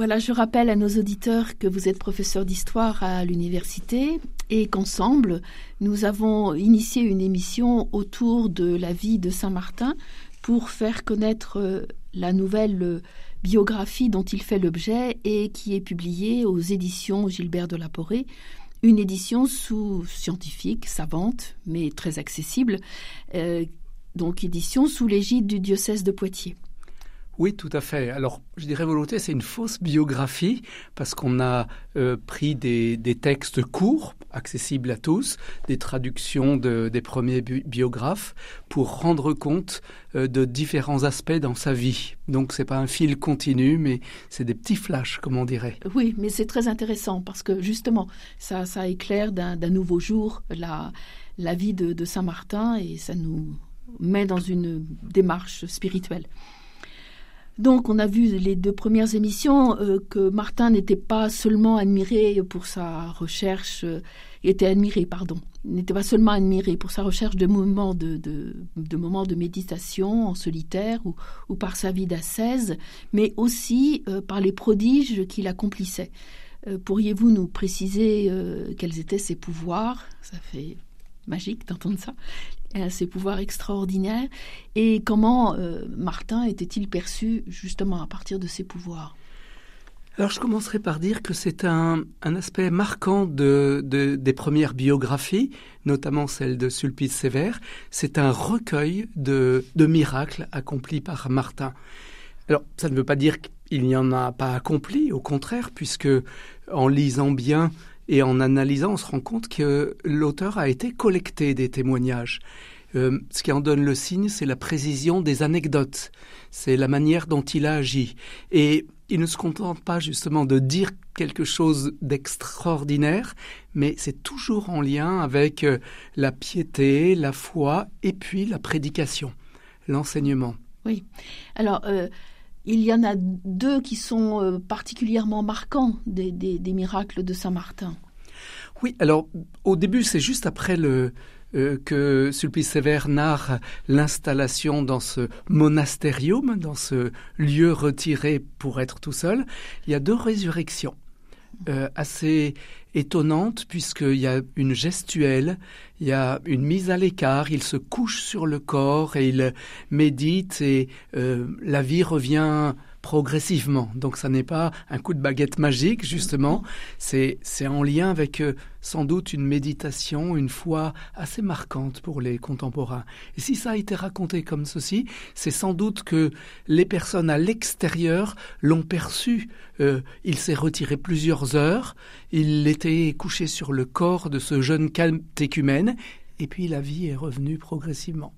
Voilà, je rappelle à nos auditeurs que vous êtes professeur d'histoire à l'université et qu'ensemble, nous avons initié une émission autour de la vie de Saint-Martin pour faire connaître euh, la nouvelle biographie dont il fait l'objet et qui est publiée aux éditions Gilbert de la Porée. Une édition sous scientifique, savante, mais très accessible, euh, donc édition sous l'égide du diocèse de Poitiers. Oui, tout à fait. Alors, je dirais volonté, c'est une fausse biographie parce qu'on a euh, pris des, textes courts, accessibles à tous, des traductions de, des premiers bi biographes pour rendre compte euh, de différents aspects dans sa vie. Donc, c'est pas un fil continu, mais c'est des petits flashs, comme on dirait. Oui, mais c'est très intéressant parce que justement, ça, éclaire d'un nouveau jour la, vie de, de Saint-Martin et ça nous met dans une démarche spirituelle. Donc, on a vu les deux premières émissions euh, que Martin n'était pas seulement admiré pour sa recherche, euh, était admiré, pardon, n'était pas seulement admiré pour sa recherche de moments de, méditation en solitaire ou, par sa vie d'ascèse, mais aussi euh, par les prodiges qu'il accomplissait. Pourriez-vous nous préciser quels étaient ses pouvoirs? Ça fait magique d'entendre ça ses pouvoirs extraordinaires et comment euh, Martin était-il perçu justement à partir de ses pouvoirs? Alors je commencerai par dire que c'est un, un, aspect marquant de, des premières biographies, notamment celle de Sulpice Sévère. C'est un recueil de, de miracles accomplis par Martin. Alors ça ne veut pas dire qu'il n'y en a pas accompli, au contraire, puisque en lisant bien et en analysant, on se rend compte que l'auteur a été collecté des témoignages. Euh, ce qui en donne le signe, c'est la précision des anecdotes, c'est la manière dont il a agi. Et il ne se contente pas justement de dire quelque chose d'extraordinaire, mais c'est toujours en lien avec euh, la piété, la foi et puis la prédication, l'enseignement. Oui. Alors, euh, il y en a deux qui sont euh, particulièrement marquants des, des, miracles de Saint Martin. Oui, alors au début, c'est juste après le, euh, que Sulpice Sévère narre l'installation dans ce monastérium, dans ce lieu retiré pour être tout seul. Il y a deux résurrections euh, assez étonnantes puisqu'il y a une gestuelle, il y a une mise à l'écart, il se couche sur le corps et il médite et euh, la vie revient progressivement. Donc ça n'est pas un coup de baguette magique, justement, c'est en lien avec euh, sans doute une méditation, une foi assez marquante pour les contemporains. Et si ça a été raconté comme ceci, c'est sans doute que les personnes à l'extérieur l'ont perçu. Euh, il s'est retiré plusieurs heures, il était couché sur le corps de ce jeune catéchumène, et puis la vie est revenue progressivement.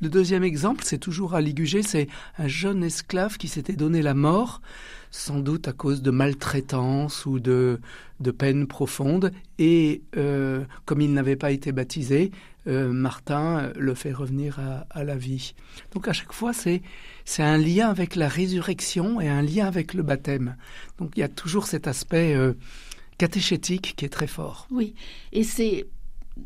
Le deuxième exemple, c'est toujours à Ligugé, c'est un jeune esclave qui s'était donné la mort, sans doute à cause de maltraitance ou de, peine profonde, et euh, comme il n'avait pas été baptisé, euh, Martin le fait revenir à, la vie. Donc à chaque fois, c'est c'est un lien avec la résurrection et un lien avec le baptême. Donc il y a toujours cet aspect euh, catéchétique qui est très fort. Oui, et c'est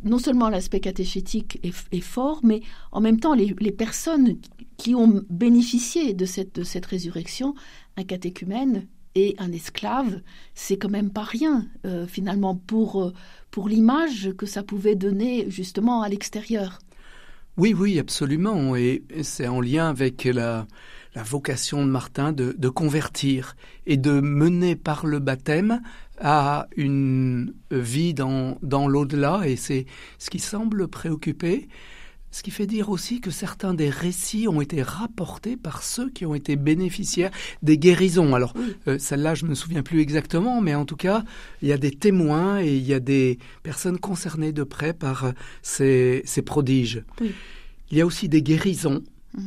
non seulement l'aspect catéchétique est, fort, mais en même temps, les, personnes qui ont bénéficié de cette, résurrection, un catéchumène et un esclave, c'est quand même pas rien, euh, finalement, pour, euh, pour l'image que ça pouvait donner justement à l'extérieur. Oui, oui, absolument. Et c'est en lien avec la, vocation de Martin de, convertir et de mener par le baptême à une vie dans, dans l'au-delà. Et c'est ce qui semble préoccuper. Ce qui fait dire aussi que certains des récits ont été rapportés par ceux qui ont été bénéficiaires des guérisons. Alors, oui. euh, celle-là, je ne me souviens plus exactement, mais en tout cas, il y a des témoins et il y a des personnes concernées de près par ces, ces prodiges. Oui. Il y a aussi des guérisons. Mmh.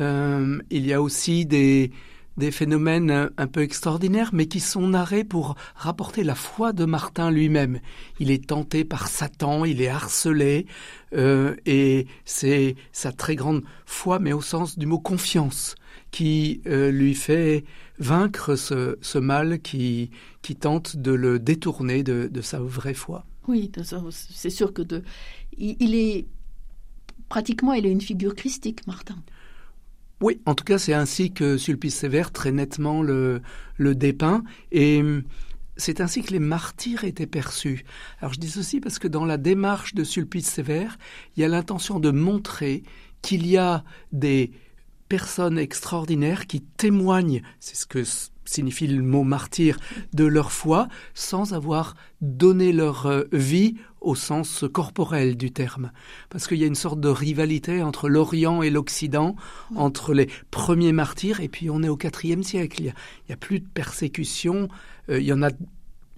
Euh, il y a aussi des, des phénomènes un peu extraordinaires, mais qui sont narrés pour rapporter la foi de Martin lui-même. Il est tenté par Satan, il est harcelé, euh, et c'est sa très grande foi, mais au sens du mot confiance, qui euh, lui fait vaincre ce, mal qui, tente de le détourner de, sa vraie foi. Oui, c'est sûr que de, il est pratiquement, il est une figure christique, Martin. Oui, en tout cas, c'est ainsi que Sulpice Sévère très nettement le, dépeint. Et hum, c'est ainsi que les martyrs étaient perçus. Alors je dis ceci parce que dans la démarche de Sulpice Sévère, il y a l'intention de montrer qu'il y a des personnes extraordinaires qui témoignent, c'est ce que signifie le mot martyr, de leur foi, sans avoir donné leur euh, vie au sens corporel du terme. Parce qu'il y a une sorte de rivalité entre l'Orient et l'Occident, entre les premiers martyrs, et puis on est au IVe siècle. Il n'y a, plus de persécution. Euh, il y en a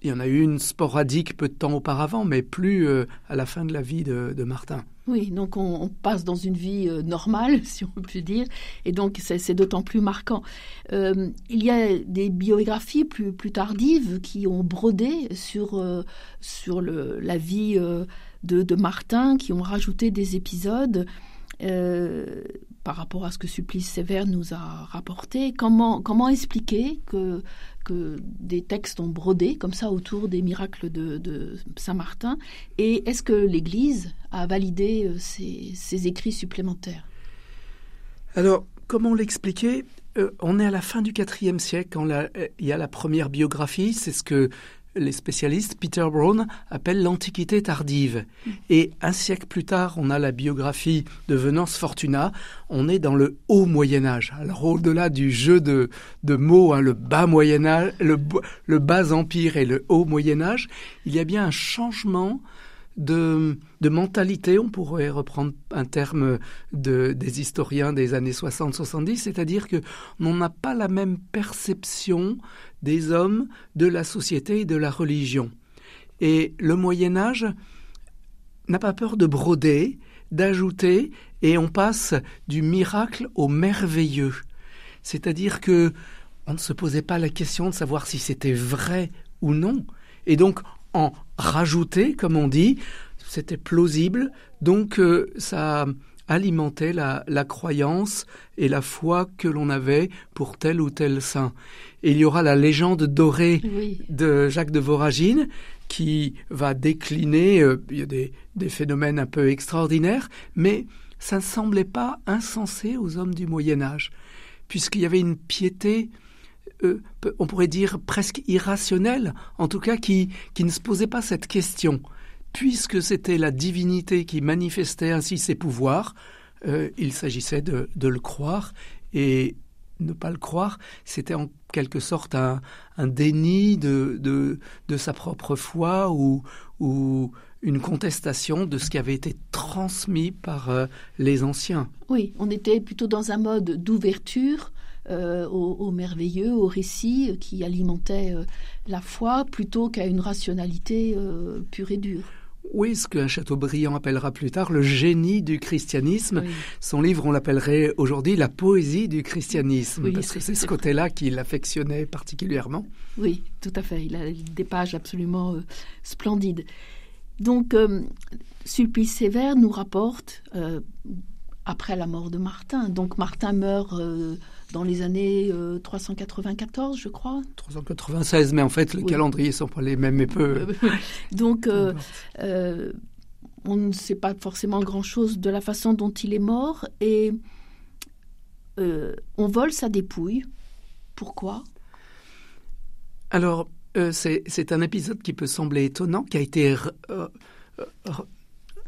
il y en a eu une sporadique peu de temps auparavant, mais plus euh, à la fin de la vie de, Martin. Oui, donc on, passe dans une vie euh, normale, si on peut dire, et donc c'est d'autant plus marquant. Euh, il y a des biographies plus, tardives qui ont brodé sur, sur la vie de, Martin, qui ont rajouté des épisodes par rapport à ce que Supplice Sévère nous a rapporté. Comment, comment expliquer que, que des textes ont brodé comme ça autour des miracles de, Saint-Martin? Et est-ce que l'Église a validé euh, ces, écrits supplémentaires? Alors, comment l'expliquer? Euh, on est à la fin du IVe siècle quand euh, il y a la première biographie, c'est ce que les spécialistes, Peter Brown, appellent l'Antiquité tardive. Mm. Et un siècle plus tard, on a la biographie de Venance Fortuna. On est dans le haut Moyen Âge. Alors au-delà du jeu de, mots, hein, le bas Moyen Âge, le, le, bas Empire et le haut Moyen Âge, il y a bien un changement de, mentalité, on pourrait reprendre un terme de, des historiens des années 60-70, c'est-à-dire que on n'a pas la même perception des hommes, de la société et de la religion. Et le Moyen Âge n'a pas peur de broder, d'ajouter, et on passe du miracle au merveilleux. C'est-à-dire que on ne se posait pas la question de savoir si c'était vrai ou non. Et donc, en rajouter, comme on dit, c'était plausible, donc euh, ça alimentait la, croyance et la foi que l'on avait pour tel ou tel saint. Et il y aura la légende dorée de Jacques de Voragine qui va décliner euh, il y a des, phénomènes un peu extraordinaires, mais ça ne semblait pas insensé aux hommes du Moyen Âge, puisqu'il y avait une piété on pourrait dire presque irrationnelle, en tout cas qui, qui ne se posait pas cette question. Puisque c'était la divinité qui manifestait ainsi ses pouvoirs, euh, il s'agissait de, le croire et ne pas le croire, c'était en quelque sorte un, déni de, de, sa propre foi ou, ou une contestation de ce qui avait été transmis par euh, les anciens. Oui, on était plutôt dans un mode d'ouverture euh, au, merveilleux, au récit qui alimentait euh, la foi plutôt qu'à une rationalité euh, pure et dure. Oui, ce qu'un Chateaubriand appellera plus tard le génie du christianisme. Son livre, on l'appellerait aujourd'hui la poésie du christianisme, parce que c'est ce côté-là qu'il affectionnait particulièrement. Oui, tout à fait. Il a des pages absolument splendides. Donc, Sulpice Sévère nous rapporte, après la mort de Martin, donc Martin meurt dans les années 394, euh, je crois. 396, mais en fait, les calendriers ne sont pas les mêmes, mais peu. Donc, euh, euh, on ne sait pas forcément grand-chose de la façon dont il est mort, et on vole sa dépouille. Pourquoi? Alors, c'est un épisode qui peut sembler étonnant, qui a été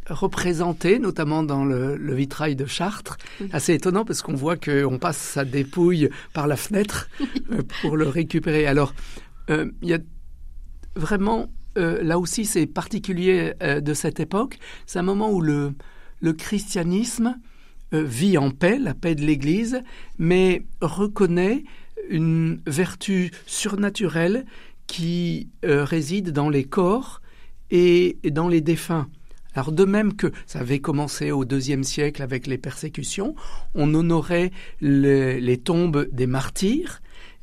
représenté, notamment dans le, vitrail de Chartres. Assez étonnant parce qu'on voit qu'on passe sa dépouille par la fenêtre euh, pour le récupérer. Alors, euh, il y a vraiment, euh, là aussi c'est particulier de cette époque, c'est un moment où le, le christianisme vit en paix, la paix de l'Église, mais reconnaît une vertu surnaturelle qui réside dans les corps et dans les défunts. Alors de même que ça avait commencé au deuxième siècle avec les persécutions, on honorait les, tombes des martyrs,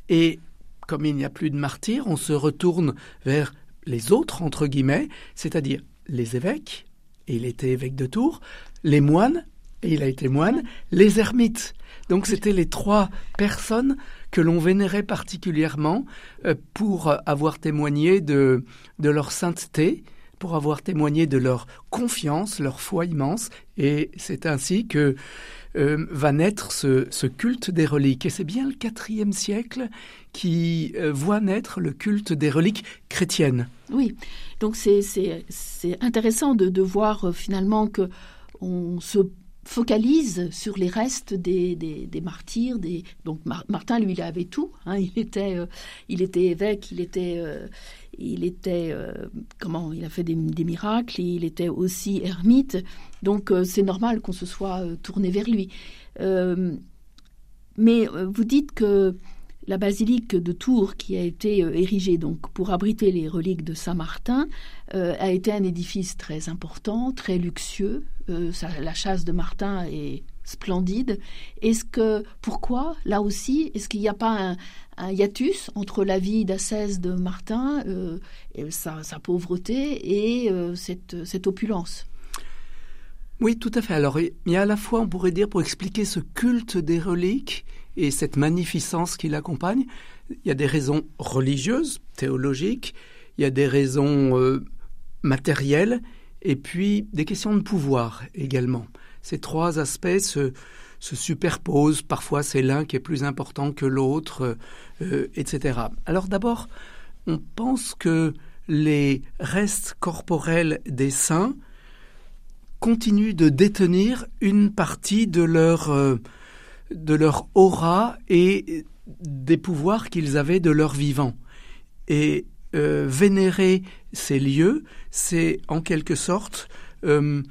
Et comme il n'y a plus de martyrs, on se retourne vers les autres, entre guillemets, c'est-à-dire les évêques, et il était évêque de Tours, les moines, et il a été moine, les ermites. Donc c'était les trois personnes que l'on vénérait particulièrement euh, pour avoir témoigné de, de leur sainteté, pour avoir témoigné de leur confiance, leur foi immense. Et c'est ainsi que euh, va naître ce, culte des reliques. Et c'est bien le IVe siècle qui euh, voit naître le culte des reliques chrétiennes. Oui, donc c'est intéressant de, voir finalement que on se focalise sur les restes des, martyrs. Donc Martin, lui, il avait tout. Hein. Il, était, euh, il était évêque, il était, euh, euh, comment Il a fait des, miracles. Il était aussi ermite. Donc c'est normal qu'on se soit tourné vers lui. mais vous dites que la basilique de Tours, qui a été érigée donc pour abriter les reliques de Saint Martin, a été un édifice très important, très luxueux, euh, la chasse de Martin est splendide. Est-ce que pourquoi là aussi est-ce qu'il n'y a pas un, hiatus entre la vie d'ascèse de Martin, euh, et sa, pauvreté et euh, cette, cette opulence? Oui, tout à fait. Alors il y a à la fois, on pourrait dire, pour expliquer ce culte des reliques et cette magnificence qui l'accompagne, il y a des raisons religieuses, théologiques, il y a des raisons matérielles et puis des questions de pouvoir également. Ces trois aspects se, superposent, parfois c'est l'un qui est plus important que l'autre, euh, etc. Alors d'abord, on pense que les restes corporels des saints continuent de détenir une partie de leur, euh, de leur aura et des pouvoirs qu'ils avaient de leur vivant. Et euh, vénérer ces lieux, c'est en quelque sorte euh,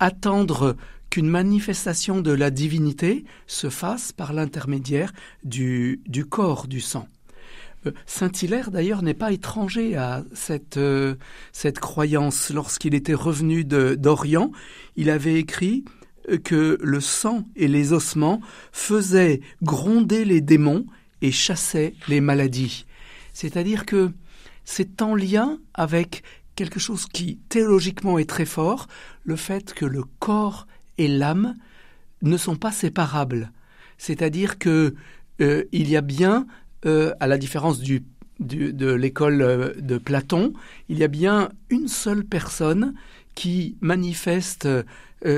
attendre qu'une manifestation de la divinité se fasse par l'intermédiaire du, corps du sang. Euh, Saint Hilaire, d'ailleurs, n'est pas étranger à cette, cette croyance. Lorsqu'il était revenu d'Orient, il avait écrit que le sang et les ossements faisaient gronder les démons et chassaient les maladies. C'est-à-dire que c'est en lien avec quelque chose qui théologiquement est très fort, le fait que le corps et l'âme ne sont pas séparables. C'est-à-dire que euh, il y a bien, euh, à la différence de l'école euh, de Platon, il y a bien une seule personne qui manifeste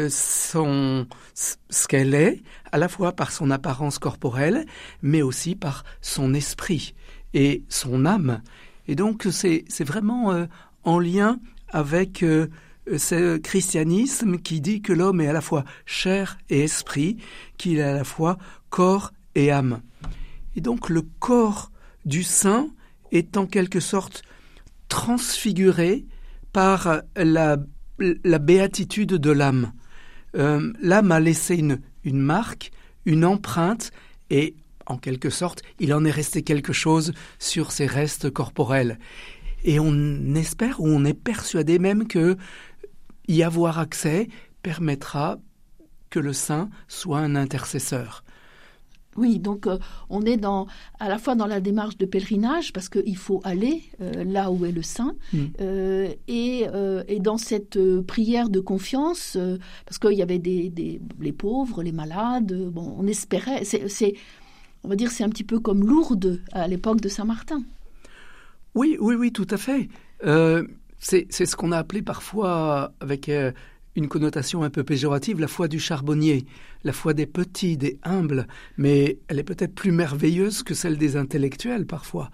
son, ce qu'elle est, à la fois par son apparence corporelle, mais aussi par son esprit et son âme. Et donc c'est vraiment euh, en lien avec euh, ce christianisme qui dit que l'homme est à la fois chair et esprit, qu'il est à la fois corps et âme. Et donc le corps du saint est en quelque sorte transfiguré par la, la béatitude de l'âme. Euh, l'âme a laissé une, marque, une empreinte, et en quelque sorte, il en est resté quelque chose sur ses restes corporels. Et on espère ou on est persuadé même que y avoir accès permettra que le saint soit un intercesseur. Oui, donc euh, on est dans, à la fois dans la démarche de pèlerinage, parce qu'il faut aller euh, là où est le saint, mm. euh, et, et, dans cette prière de confiance, parce qu'il y avait des, des, les pauvres, les malades, bon, on espérait, c'est on va dire, c'est un petit peu comme Lourdes à l'époque de Saint-Martin. Oui, oui, oui, tout à fait. C'est ce qu'on a appelé parfois, avec une connotation un peu péjorative, la foi du charbonnier, la foi des petits, des humbles, mais elle est peut-être plus merveilleuse que celle des intellectuels parfois.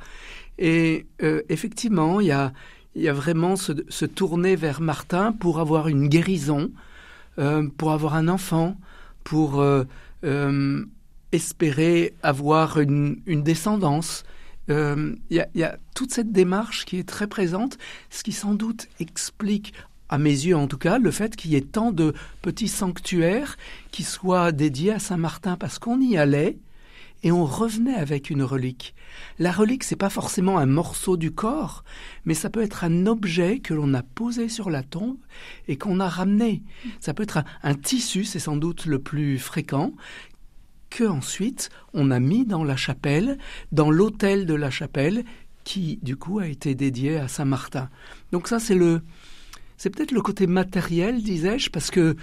Et euh, effectivement, il y a, y a vraiment se, tourner vers Martin pour avoir une guérison, pour avoir un enfant, pour espérer avoir une, descendance. Il euh, y, a toute cette démarche qui est très présente, ce qui sans doute explique, à mes yeux en tout cas, le fait qu'il y ait tant de petits sanctuaires qui soient dédiés à Saint-Martin, parce qu'on y allait et on revenait avec une relique. La relique, c'est pas forcément un morceau du corps, mais ça peut être un objet que l'on a posé sur la tombe et qu'on a ramené. Ça peut être un tissu, c'est sans doute le plus fréquent, que ensuite on a mis dans la chapelle, dans l'autel de la chapelle, qui du coup a été dédié à Saint Martin. Donc ça c'est le, c'est peut-être le côté matériel, disais-je, parce que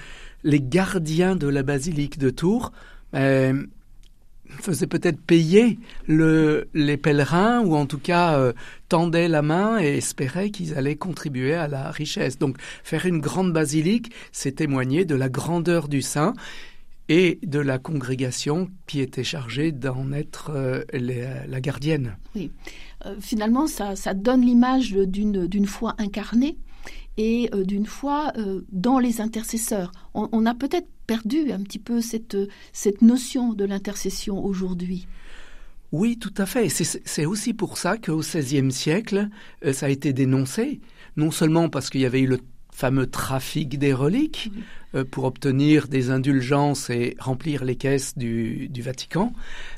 les gardiens de la basilique de Tours ben, faisaient peut-être payer le, les pèlerins, ou en tout cas euh, tendaient la main et espéraient qu'ils allaient contribuer à la richesse. Donc faire une grande basilique, c'est témoigner de la grandeur du saint et de la congrégation qui était chargée d'en être euh, la gardienne. Oui, euh, finalement, ça donne l'image d'une foi incarnée et euh, d'une foi euh, dans les intercesseurs. On, a peut-être perdu un petit peu cette, cette notion de l'intercession aujourd'hui. Oui, tout à fait. C'est aussi pour ça qu'au XVIe siècle, euh, ça a été dénoncé, non seulement parce qu'il y avait eu le fameux trafic des reliques pour obtenir des indulgences et remplir les caisses du, du Vatican,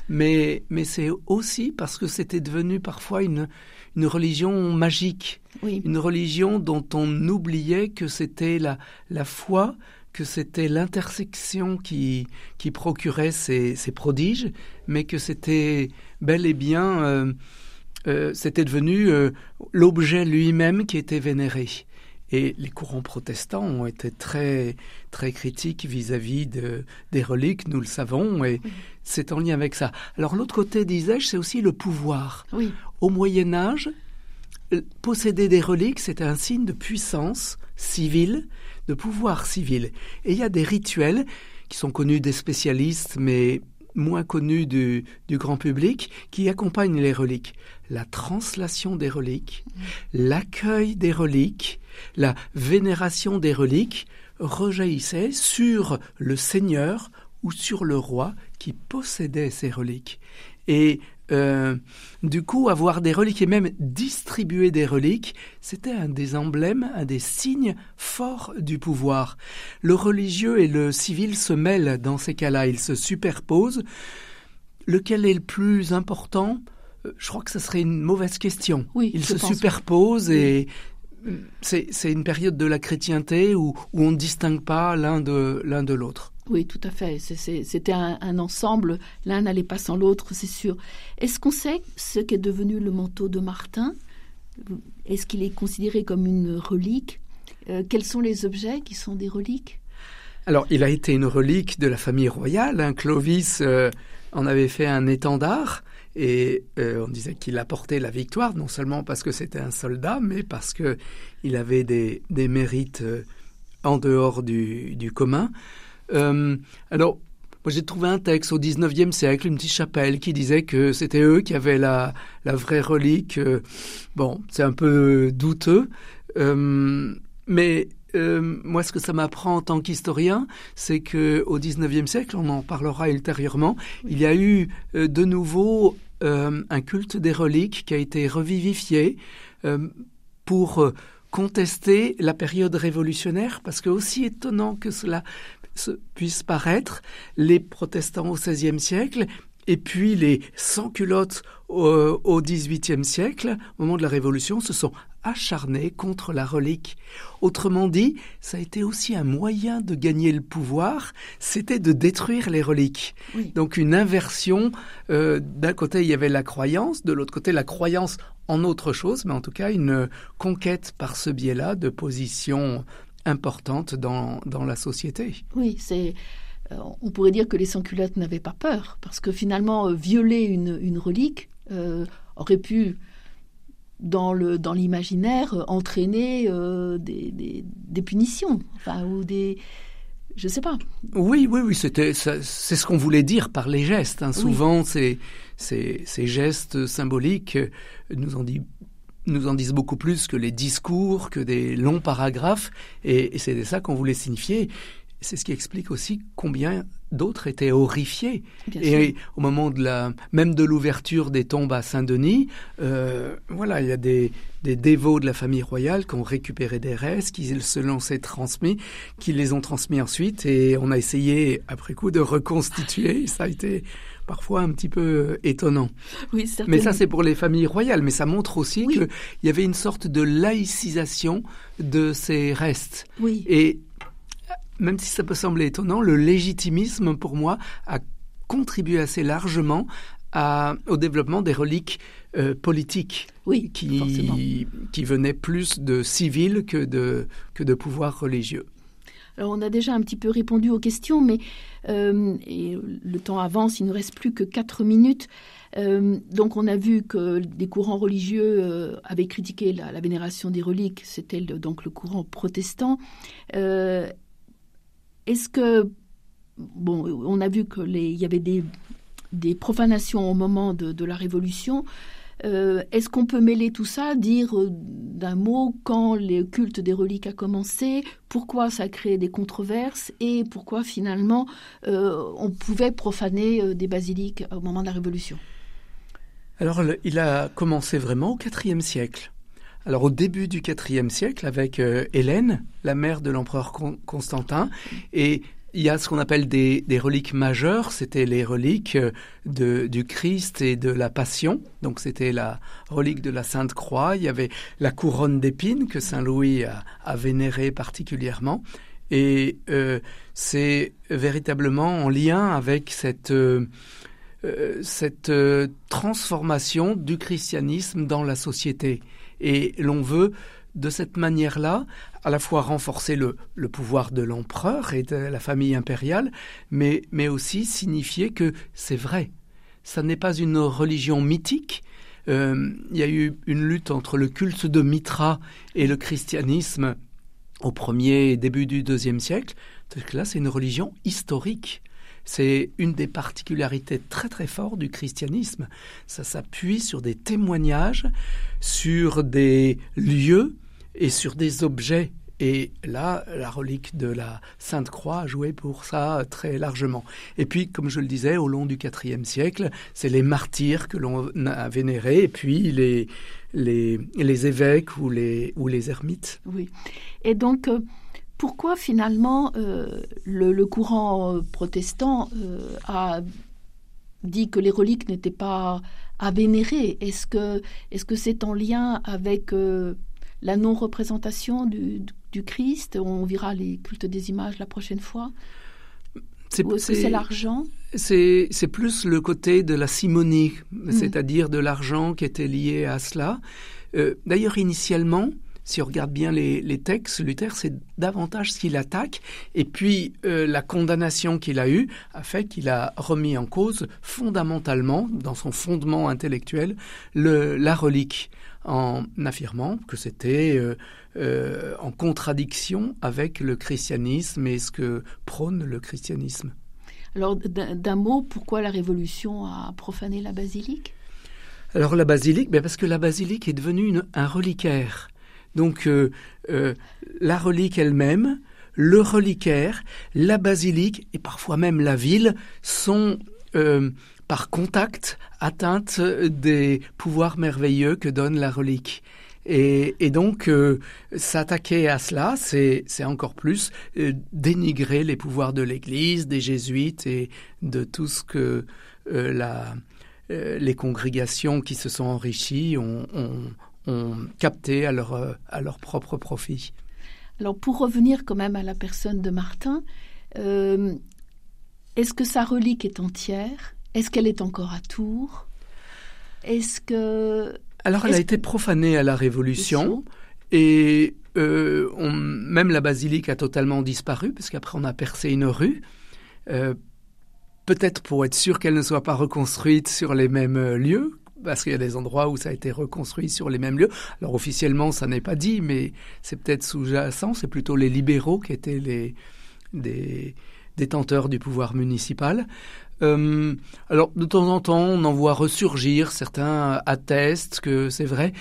mais, mais c'est aussi parce que c'était devenu parfois une, une religion magique, une religion dont on oubliait que c'était la, la foi, que c'était l'intersection qui, qui procurait ces, ces, prodiges, mais que c'était bel et bien, euh, euh, c'était devenu euh, l'objet lui-même qui était vénéré. Et les courants protestants ont été très, très critiques vis-à-vis de, des reliques, nous le savons, et c'est en lien avec ça. Alors l'autre côté, disais-je, c'est aussi le pouvoir. Oui. Au Moyen Âge, posséder des reliques, c'était un signe de puissance civile, de pouvoir civil. Et il y a des rituels qui sont connus des spécialistes, mais moins connus du, du, grand public, qui accompagnent les reliques. La translation des reliques, mmh. l'accueil des reliques, la vénération des reliques rejaillissait sur le seigneur ou sur le roi qui possédait ces reliques. Et euh, du coup, avoir des reliques et même distribuer des reliques, c'était un des emblèmes, un des signes forts du pouvoir. Le religieux et le civil se mêlent dans ces cas-là, ils se superposent. Lequel est le plus important? Euh, Je crois que ce serait une mauvaise question. Oui, ils se superposent et c'est une période de la chrétienté où, on ne distingue pas l'un de l'un de l'autre. Oui, tout à fait. C'était un, ensemble. L'un n'allait pas sans l'autre, c'est sûr. Est-ce qu'on sait ce qu'est devenu le manteau de Martin? Est-ce qu'il est considéré comme une relique? Euh, Quels sont les objets qui sont des reliques? Alors, il a été une relique de la famille royale. Hein. Clovis euh, en avait fait un étendard. Et euh, on disait qu'il apportait la victoire, non seulement parce que c'était un soldat, mais parce qu'il avait des, mérites en dehors du, du commun. Euh, alors, moi, j'ai trouvé un texte au 19e siècle, une petite chapelle, qui disait que c'était eux qui avaient la, la vraie relique. Euh, bon, c'est un peu douteux, euh, mais euh, moi, ce que ça m'apprend en tant qu'historien, c'est que au 19e siècle, on en parlera ultérieurement, il y a eu euh, de nouveau un culte des reliques qui a été revivifié pour contester la période révolutionnaire, parce que aussi étonnant que cela puisse paraître, les protestants au XVIe siècle et puis les sans-culottes au XVIIIe siècle, au moment de la Révolution, se sont acharnés contre la relique. Autrement dit, ça a été aussi un moyen de gagner le pouvoir, c'était de détruire les reliques. Donc une inversion, euh, d'un côté il y avait la croyance, de l'autre côté la croyance en autre chose, mais en tout cas une conquête par ce biais-là de positions importante dans, dans la société. Oui, c'est on pourrait dire que les sans-culottes n'avaient pas peur, parce que finalement, euh, violer une, une relique euh, aurait pu, dans le dans l'imaginaire, entraîner des, des, des, punitions, enfin, ou des... Je sais pas. Oui, oui, oui, c'était, c'est ce qu'on voulait dire par les gestes. Hein. Souvent, ces, ces, ces, gestes symboliques nous en dit nous en disent beaucoup plus que les discours, que des longs paragraphes, et, c'est ça qu'on voulait signifier. C'est ce qui explique aussi combien d'autres étaient horrifiés. et au moment de la, même de l'ouverture des tombes à Saint-Denis, euh, voilà, il y a des, des dévots de la famille royale qui ont récupéré des restes, qui se l'ont transmis, qui les ont transmis ensuite, et on a essayé après coup de reconstituer. Ça a été parfois un petit peu étonnant. Oui, mais ça, c'est pour les familles royales. Mais ça montre aussi qu'il y avait une sorte de laïcisation de ces restes. Oui. Et même si ça peut sembler étonnant, le légitimisme, pour moi, a contribué assez largement au développement des reliques euh, politiques oui, qui, qui venaient plus de civils que de, que de pouvoirs religieux. Alors on a déjà un petit peu répondu aux questions, mais euh, et le temps avance, il ne reste plus que quatre minutes. Euh, donc on a vu que des courants religieux avaient critiqué la, vénération des reliques, c'était donc le courant protestant. Est-ce que bon, on a vu qu'il y avait des profanations au moment de, la Révolution. Euh, est-ce qu'on peut mêler tout ça, dire euh, d'un mot quand le culte des reliques a commencé, pourquoi ça a créé des controverses et pourquoi finalement euh, on pouvait profaner des basiliques au moment de la Révolution? Alors il a commencé vraiment au IVe siècle. Alors au début du IVe siècle avec Hélène, la mère de l'empereur Constantin, et il y a ce qu'on appelle des, reliques majeures, c'était les reliques euh, du Christ et de la Passion. Donc c'était la relique de la Sainte Croix. Il y avait la couronne d'épines que Saint Louis a, a vénérée particulièrement. Et euh, c'est véritablement en lien avec euh, cette transformation du christianisme dans la société. Et l'on veut de cette manière-là, à la fois renforcer le, pouvoir de l'empereur et de la famille impériale, mais, aussi signifier que c'est vrai. Ça n'est pas une religion mythique. Euh, il y a eu une lutte entre le culte de Mitra et le christianisme au premier et début du deuxième siècle. là, c'est une religion historique. C'est une des particularités très très fortes du christianisme. Ça s'appuie sur des témoignages, sur des lieux et sur des objets. Et là, la relique de la Sainte Croix a joué pour ça très largement. Et puis, comme je le disais, au long du IVe siècle, c'est les martyrs que l'on a vénérés, et puis les, les, évêques ou les, ou les ermites. Oui. Et donc, euh, pourquoi finalement euh, le, courant protestant euh, a dit que les reliques n'étaient pas à vénérer Est-ce que est-ce que c'est en lien avec la non-représentation du, Christ? On verra les cultes des images la prochaine fois Ou est-ce que c'est l'argent? c'est, plus le côté de la simonie, mm. c'est-à-dire de l'argent qui était lié à cela. Euh, d'ailleurs, initialement, si on regarde bien les, textes, Luther, c'est davantage ce qu'il attaque. Et puis, euh, la condamnation qu'il a eue a fait qu'il a remis en cause fondamentalement, dans son fondement intellectuel, le, la relique en affirmant que c'était euh, euh, en contradiction avec le christianisme et ce que prône le christianisme. Alors, d'un mot, pourquoi la Révolution a profané la basilique? Alors, la basilique, ben parce que la basilique est devenue un reliquaire. Donc, euh, la relique elle-même, le reliquaire, la basilique et parfois même la ville sont par contact, atteinte des pouvoirs merveilleux que donne la relique. Et, donc, euh, s'attaquer à cela, c'est encore plus euh, dénigrer les pouvoirs de l'Église, des jésuites et de tout ce que euh, la, les congrégations qui se sont enrichies ont, ont capté à leur, à leur propre profit. Alors, pour revenir quand même à la personne de Martin, est-ce que sa relique est entière? Est-ce qu'elle est encore à Tours? Est-ce que... Alors elle a été profanée à la Révolution et euh, même la basilique a totalement disparu parce qu'après on a percé une rue. Euh, peut-être pour être sûr qu'elle ne soit pas reconstruite sur les mêmes euh, lieux, parce qu'il y a des endroits où ça a été reconstruit sur les mêmes lieux. Alors officiellement, ça n'est pas dit, mais c'est peut-être sous-jacent. C'est plutôt les libéraux qui étaient les détenteurs du pouvoir municipal. Euh, alors, de temps en temps, on en voit ressurgir, certains attestent que c'est vrai.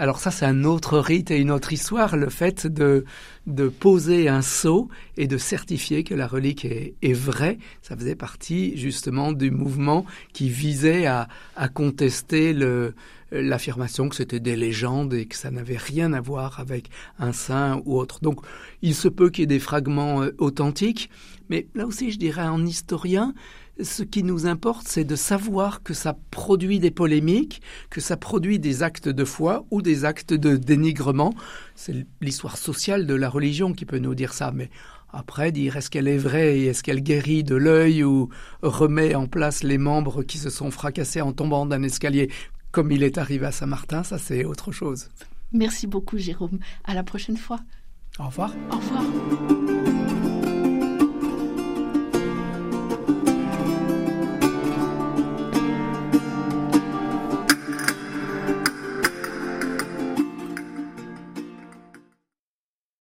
Alors ça, c'est un autre rite et une autre histoire, le fait de, de poser un sceau et de certifier que la relique est, est vraie. Ça faisait partie justement du mouvement qui visait à, à contester le, l'affirmation que c'était des légendes et que ça n'avait rien à voir avec un saint ou autre. Donc il se peut qu'il y ait des fragments euh, authentiques, mais là aussi je dirais en historien, ce qui nous importe, c'est de savoir que ça produit des polémiques, que ça produit des actes de foi ou des actes de dénigrement. C'est l'histoire sociale de la religion qui peut nous dire ça, mais après, dire est-ce qu'elle est vraie et est-ce qu'elle guérit de l'œil ou remet en place les membres qui se sont fracassés en tombant d'un escalier comme il est arrivé à Saint-Martin, ça c'est autre chose. Merci beaucoup Jérôme. À la prochaine fois. Au revoir. Au revoir.